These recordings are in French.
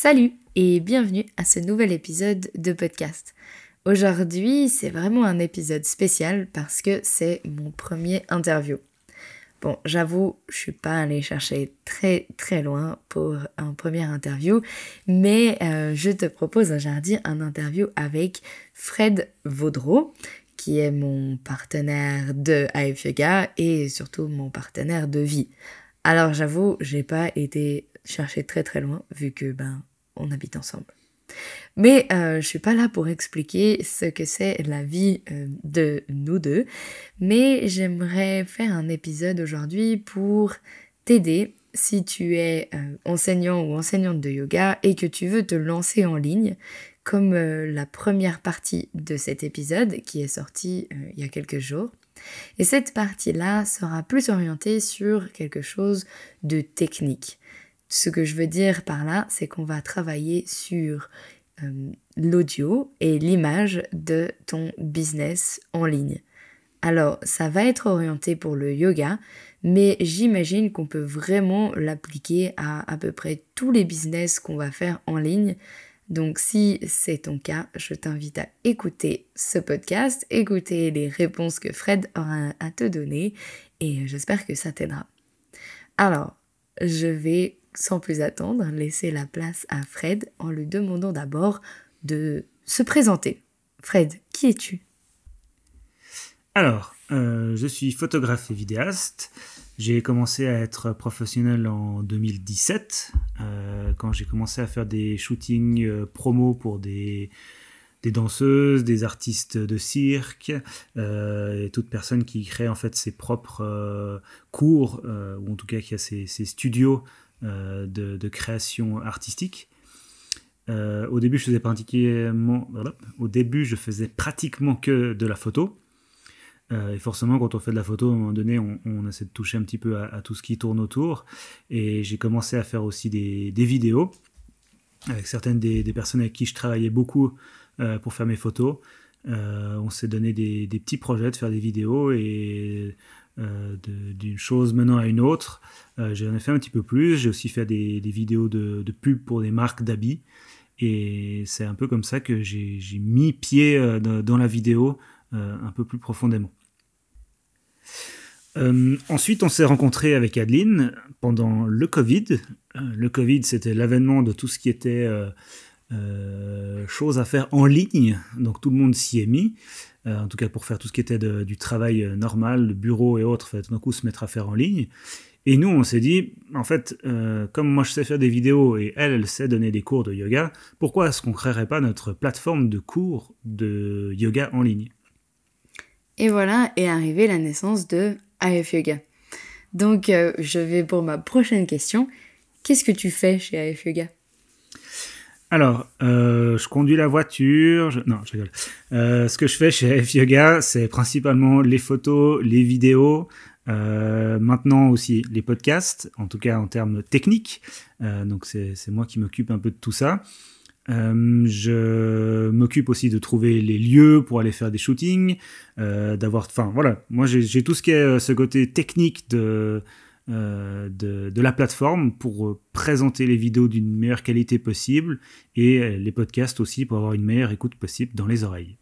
Salut et bienvenue à ce nouvel épisode de podcast. Aujourd'hui, c'est vraiment un épisode spécial parce que c'est mon premier interview. Bon, j'avoue, je suis pas allée chercher très très loin pour un premier interview, mais euh, je te propose aujourd'hui un interview avec Fred Vaudreau, qui est mon partenaire de AF Yoga et surtout mon partenaire de vie. Alors j'avoue, j'ai pas été chercher très très loin vu que ben on habite ensemble. Mais euh, je suis pas là pour expliquer ce que c'est la vie euh, de nous deux, mais j'aimerais faire un épisode aujourd'hui pour t'aider si tu es euh, enseignant ou enseignante de yoga et que tu veux te lancer en ligne, comme la première partie de cet épisode qui est sorti il y a quelques jours. Et cette partie-là sera plus orientée sur quelque chose de technique. Ce que je veux dire par là, c'est qu'on va travailler sur euh, l'audio et l'image de ton business en ligne. Alors, ça va être orienté pour le yoga, mais j'imagine qu'on peut vraiment l'appliquer à à peu près tous les business qu'on va faire en ligne. Donc si c'est ton cas, je t'invite à écouter ce podcast, écouter les réponses que Fred aura à te donner et j'espère que ça t'aidera. Alors, je vais sans plus attendre, laisser la place à Fred en lui demandant d'abord de se présenter. Fred, qui es-tu? Alors, euh, je suis photographe et vidéaste. J'ai commencé à être professionnel en 2017, euh, quand j'ai commencé à faire des shootings euh, promo pour des, des danseuses, des artistes de cirque, et toute personne qui crée en fait ses propres cours, ou en tout cas qui a ses, ses studios euh, de, création artistique. Euh, au début, je faisais pratiquement, au début, je faisais pratiquement que de la photo. Euh, et forcément, quand on fait de la photo, à un moment donné, on, essaie de toucher un petit peu à, tout ce qui tourne autour. Et j'ai commencé à faire aussi des, vidéos avec certaines des, personnes avec qui je travaillais beaucoup pour faire mes photos. on s'est donné des, des, petits projets de faire des vidéos et euh, d'une chose menant à une autre. Euh, j'en ai fait un petit peu plus. J'ai aussi fait des, vidéos de, pub pour des marques d'habits. Et c'est un peu comme ça que j'ai mis pied euh, dans la vidéo un peu plus profondément. ensuite, on s'est rencontré avec Adeline pendant le Covid. le Covid, c'était l'avènement de tout ce qui était chose à faire en ligne. Donc tout le monde s'y est mis. Euh, en tout cas pour faire tout ce qui était du travail euh, normal, de bureau et autres, tout d'un coup se mettre à faire en ligne. Et nous, on s'est dit, en fait, euh, comme moi je sais faire des vidéos et elle, elle sait donner des cours de yoga, pourquoi est-ce qu'on ne créerait pas notre plateforme de cours de yoga en ligne? Et voilà est arrivée la naissance de AF Yoga. Donc, je vais pour ma prochaine question. Qu'est-ce que tu fais chez AF Yoga? Alors, euh, je conduis la voiture. Non, je rigole. Euh, ce que je fais chez F Yoga, c'est principalement les photos, les vidéos, euh, maintenant aussi les podcasts, en tout cas en termes techniques. donc c'est moi qui m'occupe un peu de tout ça. je m'occupe aussi de trouver les lieux pour aller faire des shootings, d'avoir, enfin voilà, moi j'ai tout ce qui est ce côté technique de euh, de, la plateforme pour euh, présenter les vidéos d'une meilleure qualité possible et euh, les podcasts aussi pour avoir une meilleure écoute possible dans les oreilles.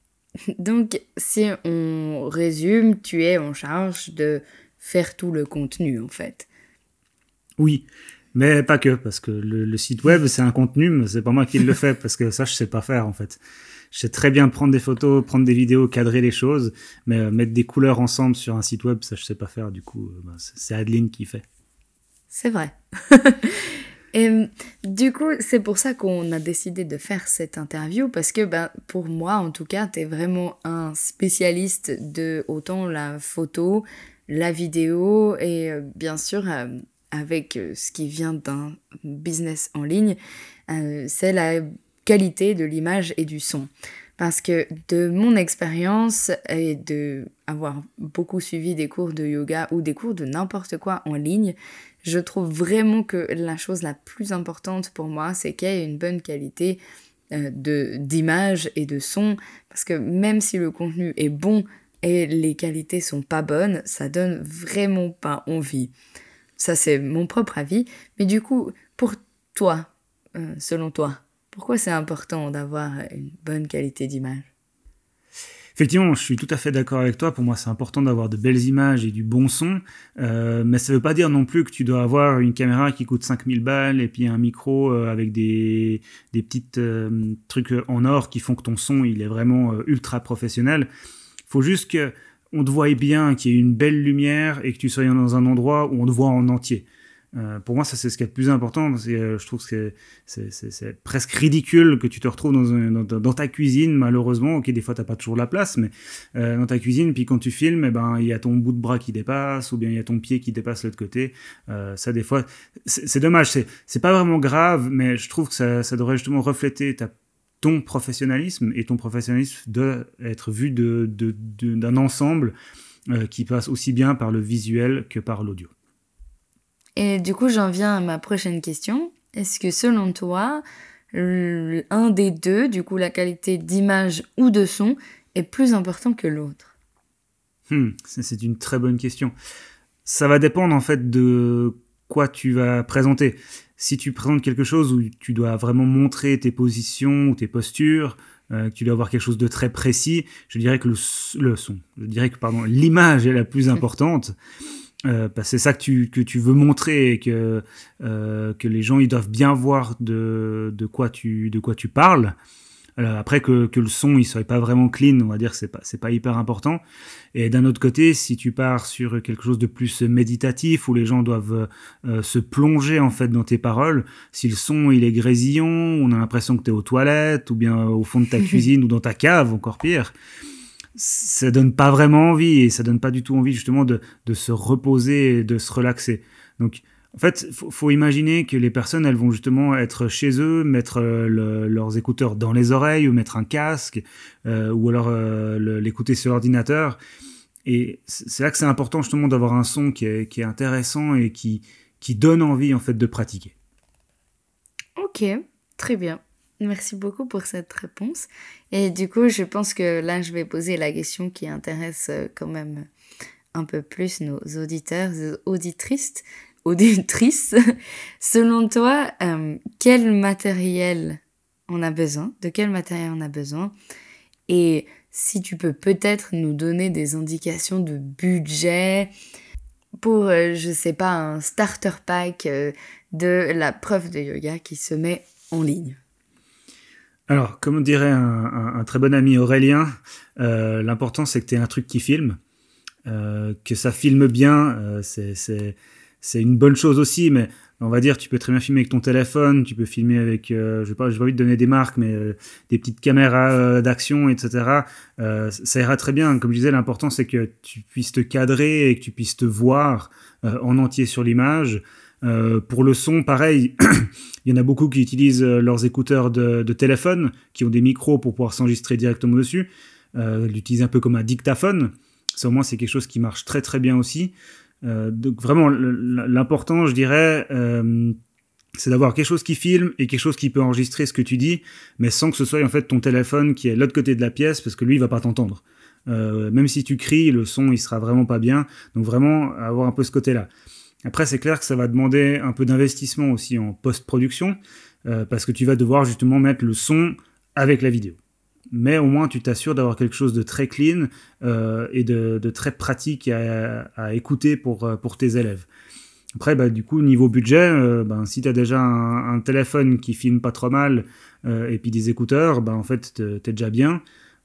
Donc, si on résume, tu es en charge de faire tout le contenu en fait. Oui, Mais pas que, parce que le, site web, c'est un contenu, mais c'est pas moi qui le fais, parce que ça, je sais pas faire, en fait. Je sais très bien prendre des photos, prendre des vidéos, cadrer les choses, mais euh, mettre des couleurs ensemble sur un site web, ça, je sais pas faire. Du coup, euh, bah, c'est Adeline qui fait. C'est vrai. Et du coup, c'est pour ça qu'on a décidé de faire cette interview, parce que ben, pour moi, en tout cas, tu es vraiment un spécialiste de autant la photo, la vidéo, et euh, bien sûr, avec euh, ce qui vient d'un business en ligne, c'est la qualité de l'image et du son. Parce que de mon expérience et de avoir beaucoup suivi des cours de yoga ou des cours de n'importe quoi en ligne, je trouve vraiment que la chose la plus importante pour moi, c'est qu'il y ait une bonne qualité euh, d'image et de son. Parce que même si le contenu est bon et les qualités sont pas bonnes, ça donne vraiment pas envie. Ça, c'est mon propre avis. Mais du coup, pour toi, euh, selon toi, pourquoi c'est important d'avoir une bonne qualité d'image? Effectivement, je suis tout à fait d'accord avec toi. Pour moi, c'est important d'avoir de belles images et du bon son. Euh, mais ça ne veut pas dire non plus que tu dois avoir une caméra qui coûte 5000 balles et puis un micro euh, avec des, des petites trucs en or qui font que ton son il est vraiment ultra professionnel. Il faut juste que on te voie bien, qu'il y ait une belle lumière et que tu sois dans un endroit où on te voit en entier. Euh, pour moi, ça c'est ce qui est le plus important. Parce euh, je trouve que c'est presque ridicule que tu te retrouves dans, dans, ta cuisine, malheureusement. Ok, des fois t'as pas toujours la place, mais euh, dans ta cuisine, puis quand tu filmes, eh ben il y a ton bout de bras qui dépasse, ou bien il y a ton pied qui dépasse l'autre côté. ça, des fois, c'est dommage. C'est pas vraiment grave, mais je trouve que ça, ça devrait justement refléter ta ton professionnalisme et ton professionnalisme doit être vu d'un de, de, ensemble qui passe aussi bien par le visuel que par l'audio. Et du coup, j'en viens à ma prochaine question. Est-ce que selon toi, un des deux, du coup la qualité d'image ou de son, est plus important que l'autre? Hmm, C'est une très bonne question. Ça va dépendre en fait de quoi tu vas présenter. Si tu présentes quelque chose où tu dois vraiment montrer tes positions ou tes postures, euh, tu dois avoir quelque chose de très précis, je dirais que le, le son, je dirais que pardon, l'image est la plus importante. Euh, c'est ça que tu, que tu veux montrer et que, euh, que les gens ils doivent bien voir de, de, quoi, tu, de quoi tu parles. Alors après que, que le son il soit pas vraiment clean, on va dire c'est pas c'est pas hyper important. Et d'un autre côté, si tu pars sur quelque chose de plus méditatif où les gens doivent euh, se plonger en fait dans tes paroles, si le son il est grésillant, on a l'impression que tu es aux toilettes ou bien au fond de ta cuisine ou dans ta cave, encore pire ça donne pas vraiment envie et ça donne pas du tout envie justement de, de se reposer et de se relaxer. Donc en fait, faut, faut imaginer que les personnes, elles vont justement être chez eux, mettre euh, leurs écouteurs dans les oreilles ou mettre un casque euh, ou alors euh, l'écouter sur l'ordinateur. Et c'est là que c'est important justement d'avoir un son qui est, intéressant et qui, donne envie en fait de pratiquer. Ok, très bien. Merci beaucoup pour cette réponse. Et du coup, je pense que là, je vais poser la question qui intéresse quand même un peu plus nos auditeurs, auditrices. Auditrices. Selon toi, euh, quel matériel on a besoin? De quel matériel on a besoin? Et si tu peux peut-être nous donner des indications de budget pour, euh, je sais pas, un starter pack de la preuve de yoga qui se met en ligne. Alors, comme dirait un, très bon ami Aurélien, euh, l'important c'est que tu aies un truc qui filme, euh, que ça filme bien, euh, c'est une bonne chose aussi, mais on va dire, tu peux très bien filmer avec ton téléphone, tu peux filmer avec, je vais pas, pas te donner des marques, mais des petites caméras d'action, etc. ça ira très bien. Comme je disais, l'important c'est que tu puisses te cadrer et que tu puisses te voir en entier sur l'image. Euh, pour le son, pareil, il y en a beaucoup qui utilisent euh, leurs écouteurs de, téléphone, qui ont des micros pour pouvoir s'enregistrer directement dessus, euh, l'utiliser un peu comme un dictaphone. Ça c'est quelque chose qui marche très très bien aussi. Euh, donc vraiment l'important, je dirais, c'est d'avoir quelque chose qui filme et quelque chose qui peut enregistrer ce que tu dis, mais sans que ce soit en fait ton téléphone qui est l'autre côté de la pièce, parce que lui il va pas t'entendre. même si tu cries, le son il sera vraiment pas bien. Donc vraiment avoir un peu ce côté-là. Après, c'est clair que ça va demander un peu d'investissement aussi en post-production, euh, parce que tu vas devoir justement mettre le son avec la vidéo. Mais au moins, tu t'assures d'avoir quelque chose de très clean euh, et de, très pratique à, écouter pour, euh, pour tes élèves. Après, bah, du coup, niveau budget, ben, si tu as déjà un, téléphone qui filme pas trop mal et puis des écouteurs, ben, en fait, tu es déjà bien.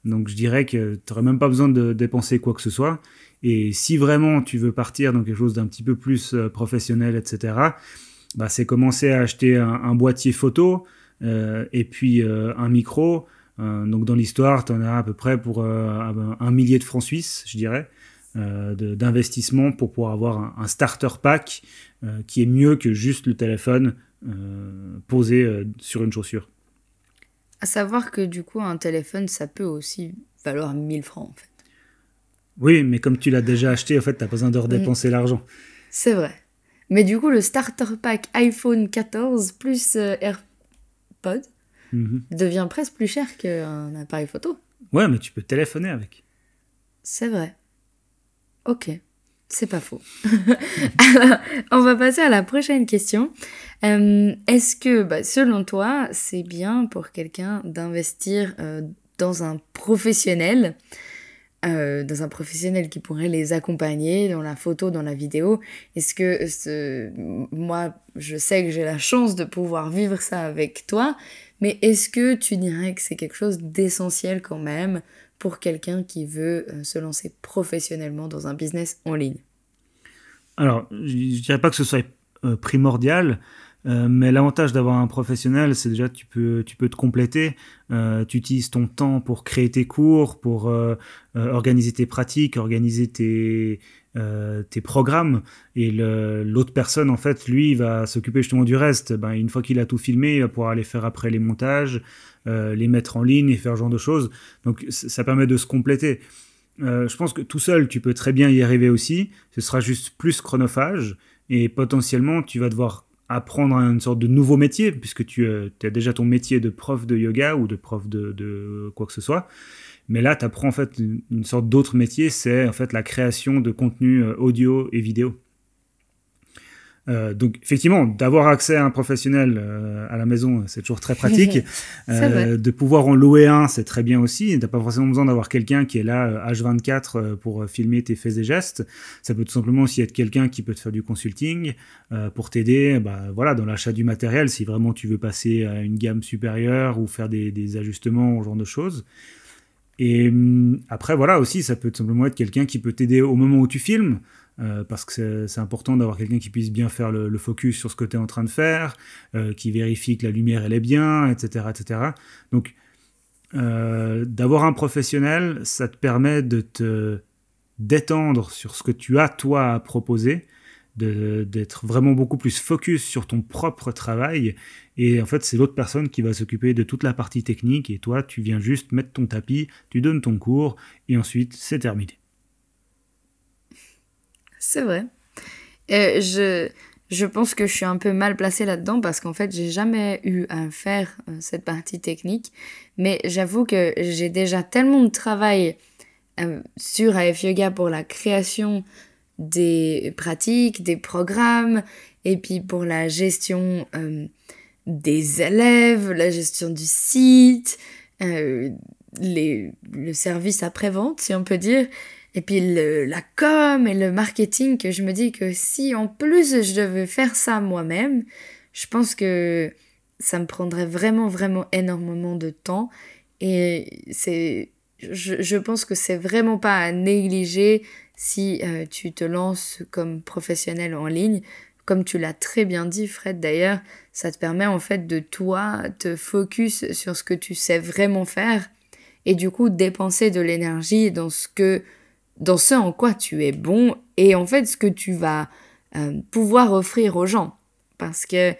Donc je dirais que tu même pas besoin de dépenser quoi que ce soit. Et si vraiment tu veux partir dans quelque chose d'un petit peu plus euh, professionnel, etc., bah, c'est commencer à acheter un, boîtier photo euh, et puis euh, un micro. Donc dans l'histoire, tu en as à peu près pour un millier de francs suisses, je dirais, d'investissement pour pouvoir avoir un, starter pack qui est mieux que juste le téléphone posé sur une chaussure. À savoir que du coup, un téléphone, ça peut aussi valoir 1000 francs en fait. Oui, mais comme tu l'as déjà acheté, en fait, tu as besoin de redépenser mm. l'argent. C'est vrai. Mais du coup, le starter pack iPhone 14 plus euh, AirPod mhm. devient presque plus cher qu'un appareil photo. Ouais, mais tu peux téléphoner avec. C'est vrai. Ok, c'est pas faux. Alors, on va passer à la prochaine question. Euh, est-ce que, bah, selon toi, c'est bien pour quelqu'un d'investir euh, dans un professionnel? Euh, dans un professionnel qui pourrait les accompagner dans la photo, dans la vidéo. Est-ce que ce... moi, je sais que j'ai la chance de pouvoir vivre ça avec toi, mais est-ce que tu dirais que c'est quelque chose d'essentiel quand même pour quelqu'un qui veut euh, se lancer professionnellement dans un business en ligne? Alors, je ne dirais pas que ce soit euh, primordial, euh, mais l'avantage d'avoir un professionnel, c'est déjà tu peux tu peux te compléter. Euh, tu utilises ton temps pour créer tes cours, pour euh, organiser tes pratiques, organiser tes tes programmes. Et l'autre personne, en fait, lui, va s'occuper justement du reste. Ben, une fois qu'il a tout filmé, il va pouvoir aller faire après les montages, les mettre en ligne et faire ce genre de choses. Donc ça permet de se compléter. je pense que tout seul, tu peux très bien y arriver aussi. Ce sera juste plus chronophage et potentiellement, tu vas devoir apprendre une sorte de nouveau métier, puisque tu euh, as déjà ton métier de prof de yoga ou de prof de, quoi que ce soit. Mais là, tu apprends en fait une, sorte d'autre métier, c'est en fait la création de contenu euh, audio et vidéo. Euh, donc effectivement, d'avoir accès à un professionnel euh, à la maison, c'est toujours très pratique. euh, de pouvoir en louer un, c'est très bien aussi. T'as pas forcément besoin d'avoir quelqu'un qui est là H24 euh, pour filmer tes faits et gestes. Ça peut tout simplement aussi être quelqu'un qui peut te faire du consulting pour t'aider. Bah, voilà, dans l'achat du matériel, si vraiment tu veux passer à une gamme supérieure ou faire des, des ajustements, ce genre de choses. Et hum, après, voilà aussi, ça peut tout simplement être quelqu'un qui peut t'aider au moment où tu filmes. Euh, parce que c'est important d'avoir quelqu'un qui puisse bien faire le, focus sur ce que tu es en train de faire, euh, qui vérifie que la lumière elle est bien, etc. etc. Donc euh, d'avoir un professionnel, ça te permet de te d'étendre sur ce que tu as toi à proposer, d'être vraiment beaucoup plus focus sur ton propre travail. Et en fait, c'est l'autre personne qui va s'occuper de toute la partie technique et toi, tu viens juste mettre ton tapis, tu donnes ton cours et ensuite c'est terminé. C'est vrai. Et je, je pense que je suis un peu mal placée là-dedans parce qu'en fait, j'ai jamais eu à faire euh, cette partie technique. Mais j'avoue que j'ai déjà tellement de travail euh, sur AF Yoga pour la création des pratiques, des programmes, et puis pour la gestion euh, des élèves, la gestion du site, les, le service après-vente, si on peut dire. Et puis la com et le marketing, je me dis que si en plus je devais faire ça moi-même, je pense que ça me prendrait vraiment, vraiment énormément de temps. Et c'est, je, pense que c'est vraiment pas à négliger si euh, tu te lances comme professionnel en ligne. Comme tu l'as très bien dit, Fred, d'ailleurs, ça te permet en fait de toi te focus sur ce que tu sais vraiment faire et du coup dépenser de l'énergie dans ce que dans ce en quoi tu es bon et en fait ce que tu vas euh, pouvoir offrir aux gens. Parce que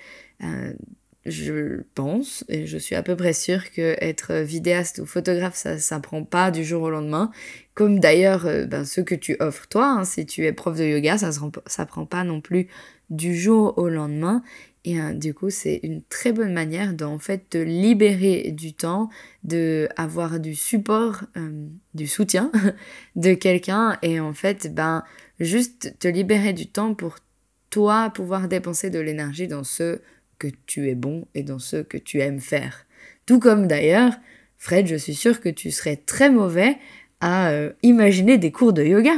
euh, je pense, et je suis à peu près sûre que être vidéaste ou photographe, ça s'apprend pas du jour au lendemain. Comme d'ailleurs euh, ben, ce que tu offres toi, hein, si tu es prof de yoga, ça s'apprend pas non plus du jour au lendemain. Et euh, du coup, c'est une très bonne manière d'en fait te libérer du temps, de avoir du support, euh, du soutien de quelqu'un et en fait, ben juste te libérer du temps pour toi pouvoir dépenser de l'énergie dans ce que tu es bon et dans ce que tu aimes faire. Tout comme d'ailleurs, Fred, je suis sûre que tu serais très mauvais à euh, imaginer des cours de yoga.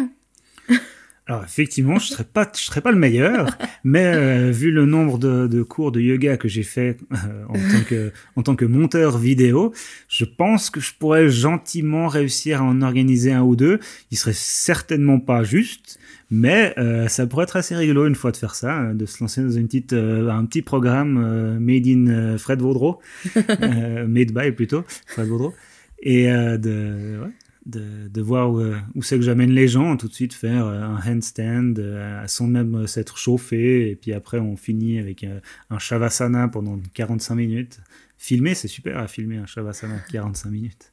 Alors effectivement, je serais pas, je serais pas le meilleur, mais euh, vu le nombre de, de, cours de yoga que j'ai fait euh, en tant que en tant que monteur vidéo, je pense que je pourrais gentiment réussir à en organiser un ou deux. Il serait certainement pas juste, mais euh, ça pourrait être assez rigolo une fois de faire ça, de se lancer dans une petite un petit programme made in Fred Vaudreau, made by plutôt Fred Vaudreau, et de ouais, de, de voir où, où c'est que j'amène les gens, tout de suite faire euh, un handstand euh, sans même s'être chauffé, et puis après on finit avec un, un shavasana pendant 45 minutes. Filmer, c'est super à filmer un shavasana 45 minutes.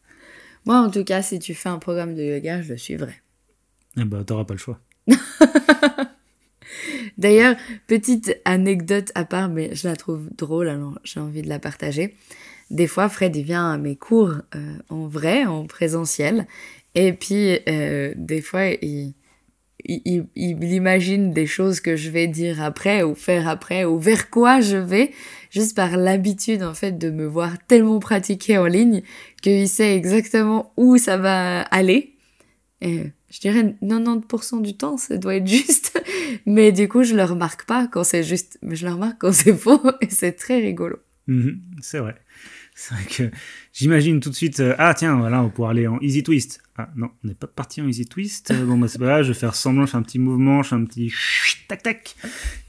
Moi, en tout cas, si tu fais un programme de yoga, je le suivrai. Eh ben, t'auras pas le choix. D'ailleurs, petite anecdote à part, mais je la trouve drôle, alors j'ai envie de la partager. Des fois, Fred, il vient à mes cours euh, en vrai, en présentiel. Et puis, euh, des fois, il, il, il, imagine des choses que je vais dire après ou faire après ou vers quoi je vais, juste par l'habitude, en fait, de me voir tellement pratiquer en ligne qu'il sait exactement où ça va aller. Et je dirais 90% du temps, ça doit être juste. Mais du coup, je le remarque pas quand c'est juste. Mais je le remarque quand c'est faux et c'est très rigolo. Mhm, c'est vrai. C'est vrai que j'imagine tout de suite, euh, ah tiens, voilà, on va pouvoir aller en easy twist. Ah non, on n'est pas parti en easy twist. Euh, bon, bah c'est pas grave, je vais faire semblant, je fais un petit mouvement, je fais un petit tac tac.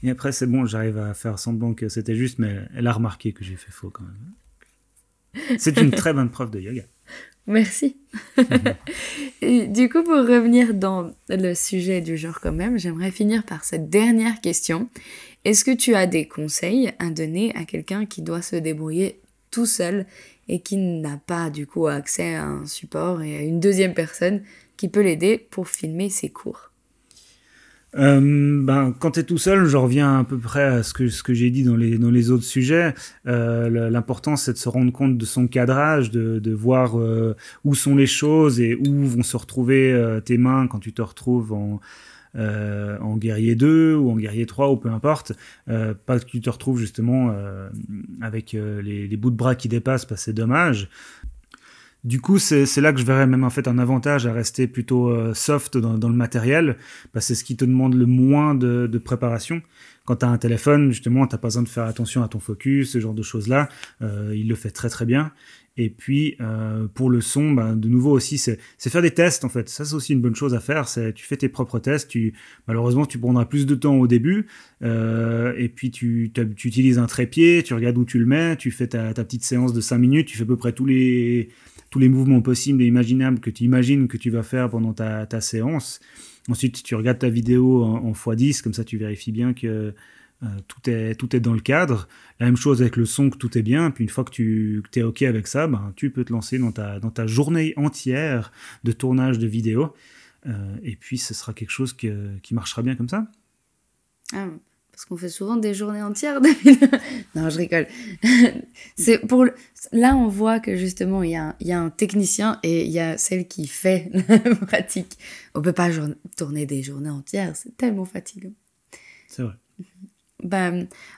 Et après, c'est bon, j'arrive à faire semblant que c'était juste, mais elle a remarqué que j'ai fait faux quand même. C'est une très bonne preuve de yoga. Merci. Et du coup, pour revenir dans le sujet du jour quand même, j'aimerais finir par cette dernière question. Est-ce que tu as des conseils à donner à quelqu'un qui doit se débrouiller tout seul et qui n'a pas du coup accès à un support et à une deuxième personne qui peut l'aider pour filmer ses cours? Euh, ben, quand tu es tout seul, je reviens à peu près à ce que, j'ai dit dans les, autres sujets. Euh, L'important, c'est de se rendre compte de son cadrage, de, voir euh, où sont les choses et où vont se retrouver tes mains quand tu te retrouves en, euh, en guerrier 2 ou en guerrier 3 ou peu importe, euh, pas que tu te retrouves justement euh, avec les, bouts de bras qui dépassent, parce que c'est dommage. Du coup, c'est là que je verrais même en fait un avantage à rester plutôt soft dans, le matériel, parce que c'est ce qui te demande le moins de, préparation. Quand tu as un téléphone, justement, tu pas besoin de faire attention à ton focus, ce genre de choses-là. Il le fait très très bien. Et puis euh, pour le son, ben, de nouveau aussi, c'est faire des tests en fait. Ça c'est aussi une bonne chose à faire. C'est tu fais tes propres tests. Tu malheureusement tu prendras plus de temps au début. Euh, et puis tu, tu utilises un trépied, tu regardes où tu le mets, tu fais ta, petite séance de 5 minutes, tu fais à peu près tous les tous les mouvements possibles et imaginables que tu imagines que tu vas faire pendant ta, ta séance. Ensuite tu regardes ta vidéo en, en x10, comme ça tu vérifies bien que euh, tout, est, tout est dans le cadre. La même chose avec le son, que tout est bien. Puis une fois que tu que es OK avec ça, ben, tu peux te lancer dans ta, dans ta journée entière de tournage de vidéo. Euh, et puis ce sera quelque chose que, qui marchera bien comme ça. Ah, parce qu'on fait souvent des journées entières. non, je rigole. C'est pour là, on voit que justement il y, a, il y a un technicien et il y a celle qui fait la pratique. On peut pas tourner des journées entières, c'est tellement fatigant. C'est vrai. Bah,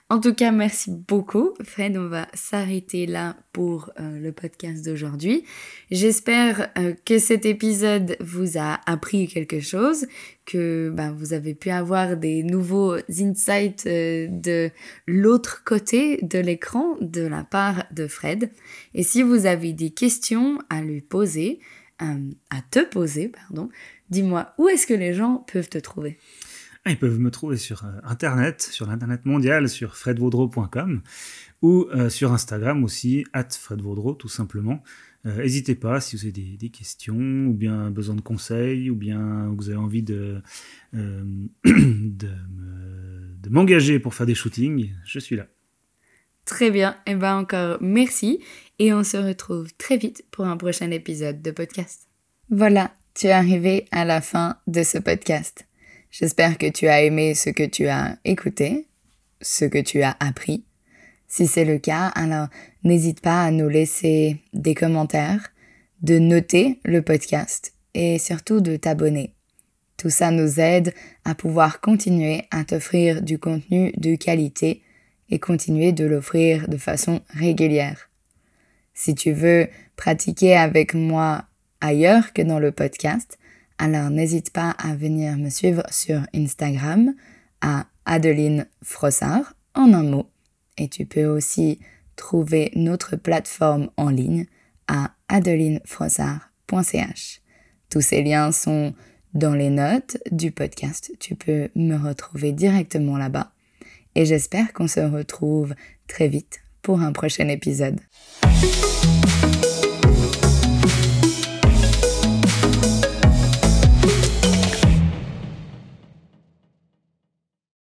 en tout cas, merci beaucoup, Fred. On va s'arrêter là pour euh, le podcast d'aujourd'hui. J'espère euh, que cet épisode vous a appris quelque chose, que bah, vous avez pu avoir des nouveaux insights euh, de l'autre côté de l'écran de la part de Fred. Et si vous avez des questions à lui poser, à te poser, pardon, dis-moi où est-ce que les gens peuvent te trouver? Ils peuvent me trouver sur euh, Internet, sur l'Internet mondial, sur fredvaudreau.com ou euh, sur Instagram aussi, at fredvaudreau tout simplement. N'hésitez euh, pas si vous avez des, des, questions ou bien besoin de conseils ou bien vous avez envie de, euh, de m'engager pour faire des shootings, je suis là. Très bien, et eh ben encore merci et on se retrouve très vite pour un prochain épisode de podcast. Voilà, tu es arrivé à la fin de ce podcast. J'espère que tu as aimé ce que tu as écouté, ce que tu as appris. Si c'est le cas, alors n'hésite pas à nous laisser des commentaires, de noter le podcast et surtout de t'abonner. Tout ça nous aide à pouvoir continuer à t'offrir du contenu de qualité et continuer de l'offrir de façon régulière. Si tu veux pratiquer avec moi ailleurs que dans le podcast, Alors n'hésite pas à venir me suivre sur Instagram à Adeline Frossard en un mot. Et tu peux aussi trouver notre plateforme en ligne à adelinefrossard.ch. Tous ces liens sont dans les notes du podcast. Tu peux me retrouver directement là-bas. Et j'espère qu'on se retrouve très vite pour un prochain épisode.